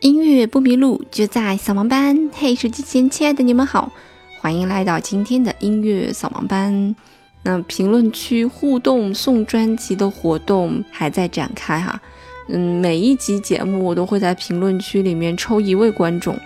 音乐不迷路，就在扫盲班。嘿，手机前亲爱的你们好，欢迎来到今天的音乐扫盲班。那评论区互动送专辑的活动还在展开哈。嗯，每一集节目我都会在评论区里面抽一位观众。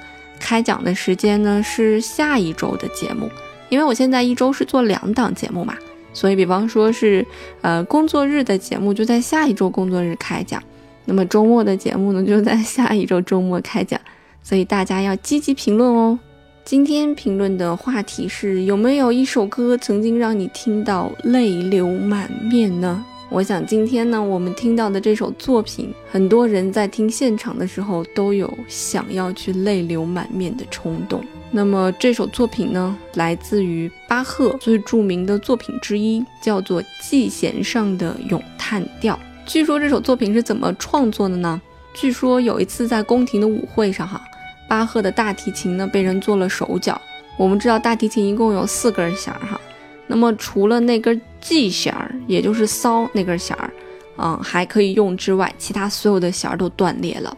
开奖的时间呢是下一周的节目，因为我现在一周是做两档节目嘛，所以比方说是呃工作日的节目就在下一周工作日开奖。那么周末的节目呢，就在下一周周末开奖，所以大家要积极评论哦。今天评论的话题是：有没有一首歌曾经让你听到泪流满面呢？我想今天呢，我们听到的这首作品，很多人在听现场的时候都有想要去泪流满面的冲动。那么这首作品呢，来自于巴赫最著名的作品之一，叫做《祭弦上的咏叹调》。据说这首作品是怎么创作的呢？据说有一次在宫廷的舞会上，哈，巴赫的大提琴呢被人做了手脚。我们知道大提琴一共有四根弦，哈，那么除了那根 G 弦儿，也就是骚那根弦儿，嗯，还可以用之外，其他所有的弦儿都断裂了。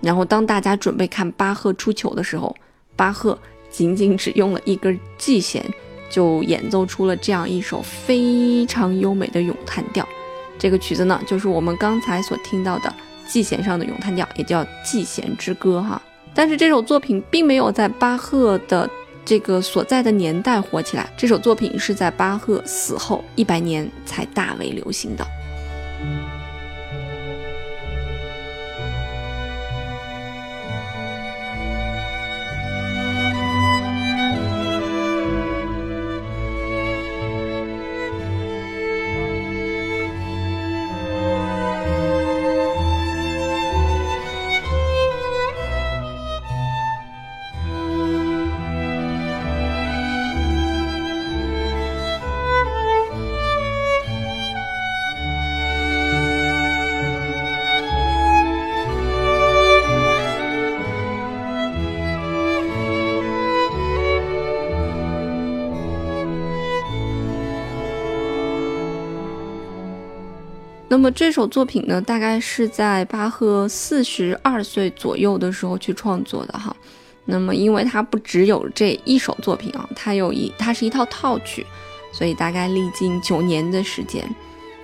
然后当大家准备看巴赫出糗的时候，巴赫仅仅只用了一根 G 弦，就演奏出了这样一首非常优美的咏叹调。这个曲子呢，就是我们刚才所听到的 G 弦上的咏叹调，也叫 G 弦之歌哈。但是这首作品并没有在巴赫的这个所在的年代火起来，这首作品是在巴赫死后一百年才大为流行的。那么这首作品呢，大概是在巴赫四十二岁左右的时候去创作的哈。那么因为它不只有这一首作品啊，它有一它是一套套曲，所以大概历经九年的时间。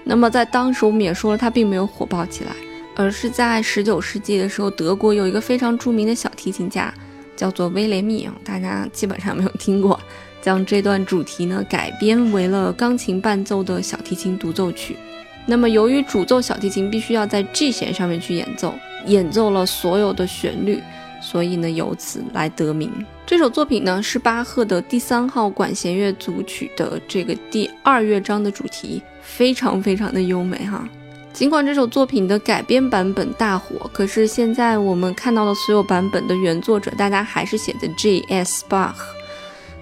那么在当时我们也说了，它并没有火爆起来，而是在十九世纪的时候，德国有一个非常著名的小提琴家，叫做威廉密啊，大家基本上没有听过，将这段主题呢改编为了钢琴伴奏的小提琴独奏曲。那么，由于主奏小提琴必须要在 G 弦上面去演奏，演奏了所有的旋律，所以呢，由此来得名。这首作品呢，是巴赫的第三号管弦乐组曲的这个第二乐章的主题，非常非常的优美哈。尽管这首作品的改编版本大火，可是现在我们看到的所有版本的原作者，大家还是写的 J.S. Bach。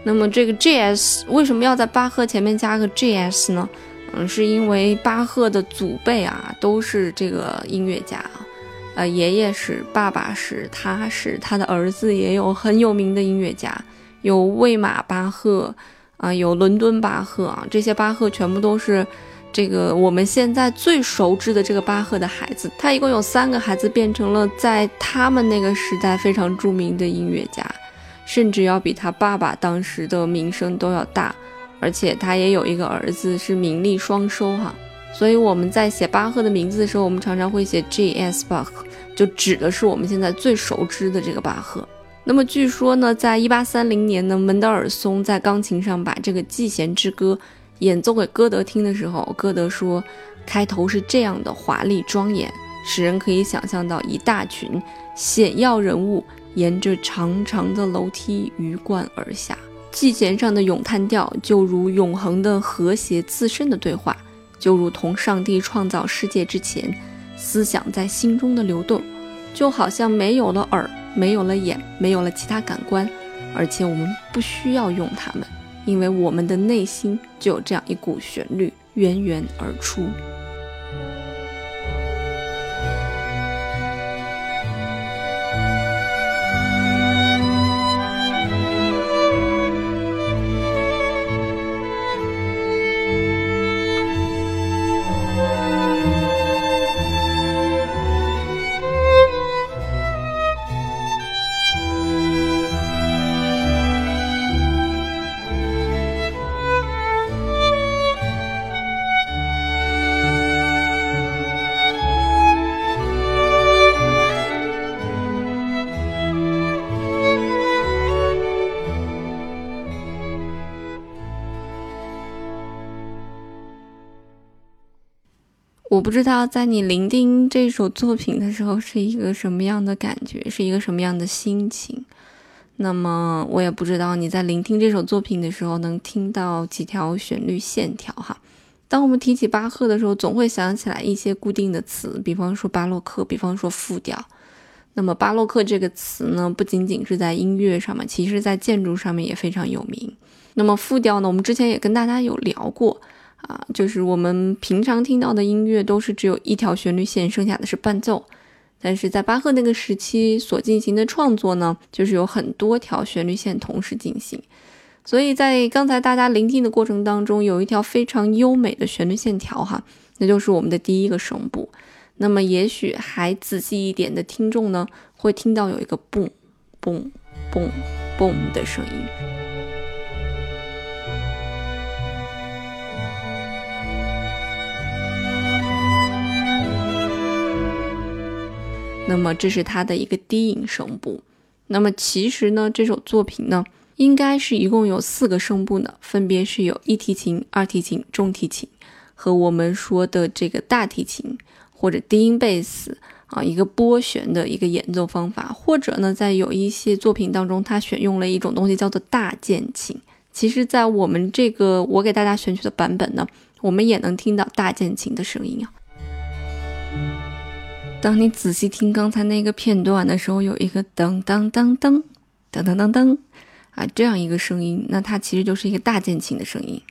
那么这个 J.S. 为什么要在巴赫前面加个 J.S. 呢？嗯，是因为巴赫的祖辈啊都是这个音乐家啊，呃，爷爷是，爸爸是，他是，他的儿子也有很有名的音乐家，有魏玛巴赫啊，有伦敦巴赫啊，这些巴赫全部都是这个我们现在最熟知的这个巴赫的孩子。他一共有三个孩子，变成了在他们那个时代非常著名的音乐家，甚至要比他爸爸当时的名声都要大。而且他也有一个儿子，是名利双收哈，所以我们在写巴赫的名字的时候，我们常常会写 J.S. Bach，就指的是我们现在最熟知的这个巴赫。那么据说呢，在一八三零年呢，门德尔松在钢琴上把这个《祭弦之歌》演奏给歌德听的时候，歌德说，开头是这样的华丽庄严，使人可以想象到一大群显要人物沿着长长的楼梯鱼贯而下。祭弦上的咏叹调，就如永恒的和谐自身的对话，就如同上帝创造世界之前，思想在心中的流动，就好像没有了耳，没有了眼，没有了其他感官，而且我们不需要用它们，因为我们的内心就有这样一股旋律源源而出。我不知道在你聆听这首作品的时候是一个什么样的感觉，是一个什么样的心情。那么我也不知道你在聆听这首作品的时候能听到几条旋律线条哈。当我们提起巴赫的时候，总会想起来一些固定的词，比方说巴洛克，比方说复调。那么巴洛克这个词呢，不仅仅是在音乐上面，其实在建筑上面也非常有名。那么复调呢，我们之前也跟大家有聊过。啊，就是我们平常听到的音乐都是只有一条旋律线，剩下的是伴奏。但是在巴赫那个时期所进行的创作呢，就是有很多条旋律线同时进行。所以在刚才大家聆听的过程当中，有一条非常优美的旋律线条哈，那就是我们的第一个声部。那么也许还仔细一点的听众呢，会听到有一个嘣嘣嘣嘣的声音。那么这是它的一个低音声部。那么其实呢，这首作品呢，应该是一共有四个声部呢，分别是有一提琴、二提琴、中提琴和我们说的这个大提琴或者低音贝斯啊，一个拨弦的一个演奏方法，或者呢，在有一些作品当中，它选用了一种东西叫做大键琴。其实，在我们这个我给大家选取的版本呢，我们也能听到大键琴的声音啊。当你仔细听刚才那个片段的时候，有一个噔噔噔噔噔噔噔噔啊，这样一个声音，那它其实就是一个大键琴的声音。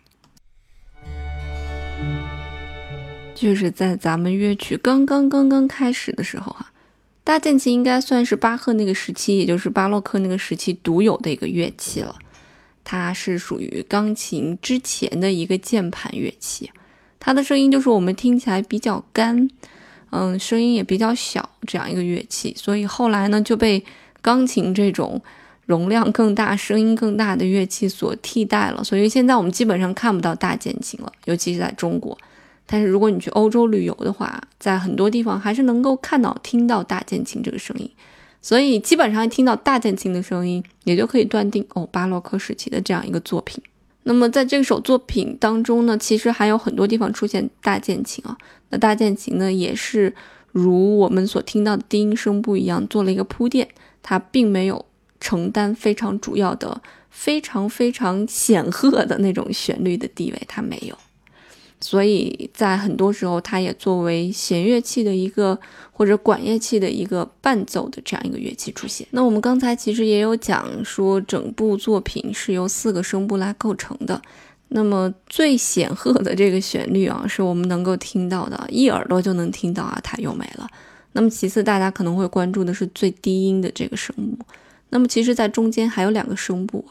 就是在咱们乐曲刚刚刚刚开始的时候哈，大键琴应该算是巴赫那个时期，也就是巴洛克那个时期独有的一个乐器了。它是属于钢琴之前的一个键盘乐器，它的声音就是我们听起来比较干。嗯，声音也比较小，这样一个乐器，所以后来呢就被钢琴这种容量更大、声音更大的乐器所替代了。所以现在我们基本上看不到大键琴了，尤其是在中国。但是如果你去欧洲旅游的话，在很多地方还是能够看到、听到大键琴这个声音。所以基本上一听到大键琴的声音，也就可以断定哦，巴洛克时期的这样一个作品。那么在这首作品当中呢，其实还有很多地方出现大键琴啊。那大键琴呢，也是如我们所听到的低音声部一样，做了一个铺垫，它并没有承担非常主要的、非常非常显赫的那种旋律的地位，它没有。所以在很多时候，它也作为弦乐器的一个或者管乐器的一个伴奏的这样一个乐器出现。那我们刚才其实也有讲说，整部作品是由四个声部来构成的。那么最显赫的这个旋律啊，是我们能够听到的，一耳朵就能听到啊，它又没了。那么其次，大家可能会关注的是最低音的这个声部。那么其实，在中间还有两个声部。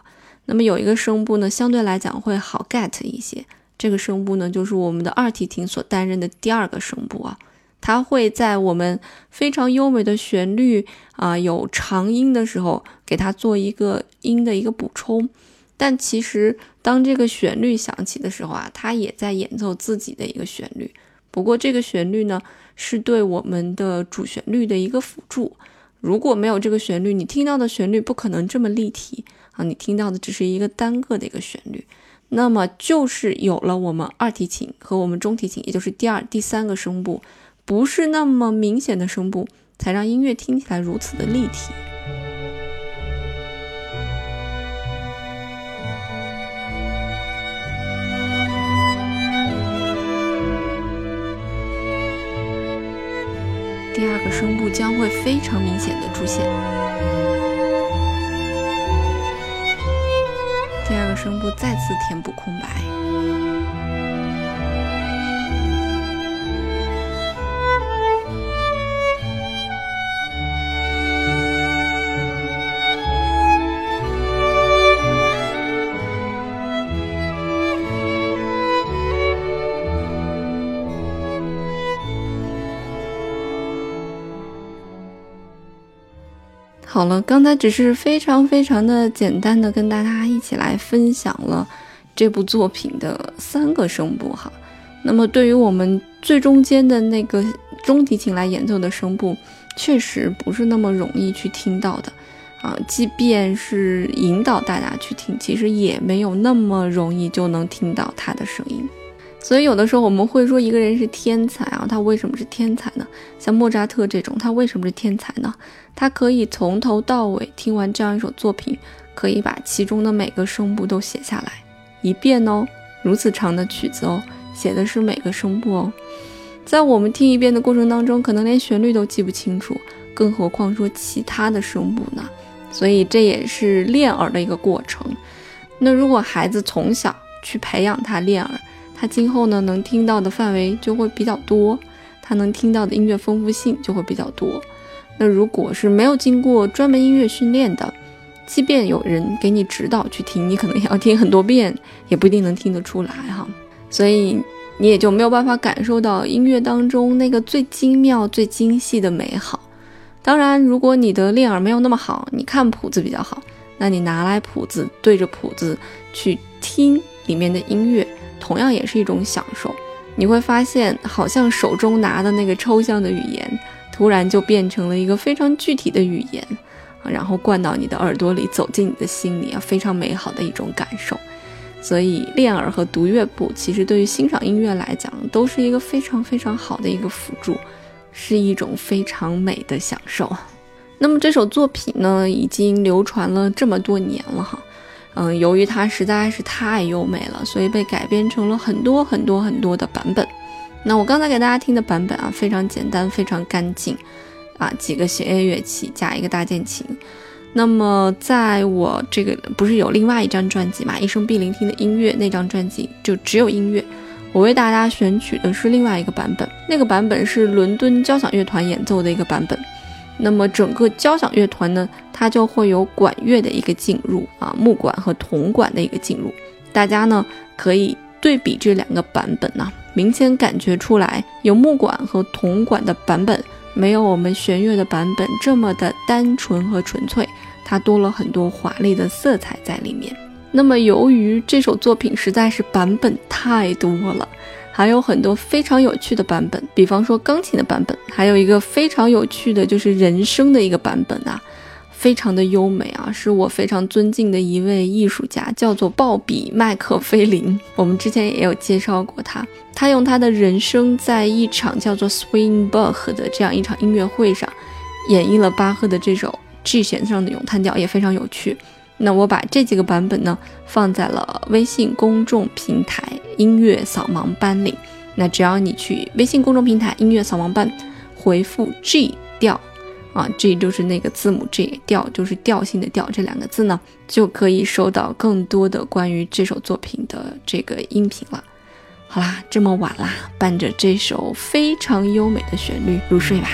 那么有一个声部呢，相对来讲会好 get 一些。这个声部呢，就是我们的二提琴所担任的第二个声部啊，它会在我们非常优美的旋律啊有长音的时候，给它做一个音的一个补充。但其实当这个旋律响起的时候啊，它也在演奏自己的一个旋律。不过这个旋律呢，是对我们的主旋律的一个辅助。如果没有这个旋律，你听到的旋律不可能这么立体啊，你听到的只是一个单个的一个旋律。那么就是有了我们二提琴和我们中提琴，也就是第二、第三个声部，不是那么明显的声部，才让音乐听起来如此的立体。第二个声部将会非常明显的出现。声部再次填补空白。好了，刚才只是非常非常的简单的跟大家一起来分享了这部作品的三个声部哈。那么对于我们最中间的那个中提琴来演奏的声部，确实不是那么容易去听到的啊。即便是引导大家去听，其实也没有那么容易就能听到它的声音。所以有的时候我们会说一个人是天才啊，他为什么是天才呢？像莫扎特这种，他为什么是天才呢？他可以从头到尾听完这样一首作品，可以把其中的每个声部都写下来一遍哦。如此长的曲子哦，写的是每个声部哦。在我们听一遍的过程当中，可能连旋律都记不清楚，更何况说其他的声部呢？所以这也是练耳的一个过程。那如果孩子从小去培养他练耳，他今后呢能听到的范围就会比较多，他能听到的音乐丰富性就会比较多。那如果是没有经过专门音乐训练的，即便有人给你指导去听，你可能也要听很多遍，也不一定能听得出来哈。所以你也就没有办法感受到音乐当中那个最精妙、最精细的美好。当然，如果你的练耳没有那么好，你看谱子比较好，那你拿来谱子对着谱子去听里面的音乐。同样也是一种享受，你会发现，好像手中拿的那个抽象的语言，突然就变成了一个非常具体的语言啊，然后灌到你的耳朵里，走进你的心里啊，非常美好的一种感受。所以，练耳和读乐谱，其实对于欣赏音乐来讲，都是一个非常非常好的一个辅助，是一种非常美的享受。那么这首作品呢，已经流传了这么多年了哈。嗯，由于它实在是太优美了，所以被改编成了很多很多很多的版本。那我刚才给大家听的版本啊，非常简单，非常干净，啊，几个弦乐乐器加一个大键琴。那么在我这个不是有另外一张专辑嘛，《一生必聆听的音乐》那张专辑就只有音乐，我为大家选取的是另外一个版本，那个版本是伦敦交响乐团演奏的一个版本。那么整个交响乐团呢，它就会有管乐的一个进入啊，木管和铜管的一个进入。大家呢可以对比这两个版本呢，明显感觉出来，有木管和铜管的版本没有我们弦乐的版本这么的单纯和纯粹，它多了很多华丽的色彩在里面。那么由于这首作品实在是版本太多了。还有很多非常有趣的版本，比方说钢琴的版本，还有一个非常有趣的就是人声的一个版本啊，非常的优美啊，是我非常尊敬的一位艺术家，叫做鲍比麦克菲林。我们之前也有介绍过他，他用他的人声在一场叫做 Swingbach 的这样一场音乐会上，演绎了巴赫的这首 G 弦上的咏叹调，也非常有趣。那我把这几个版本呢放在了微信公众平台音乐扫盲班里。那只要你去微信公众平台音乐扫盲班，回复 G 调啊，G 就是那个字母 G，调就是调性的调，这两个字呢就可以收到更多的关于这首作品的这个音频了。好啦，这么晚啦，伴着这首非常优美的旋律入睡吧。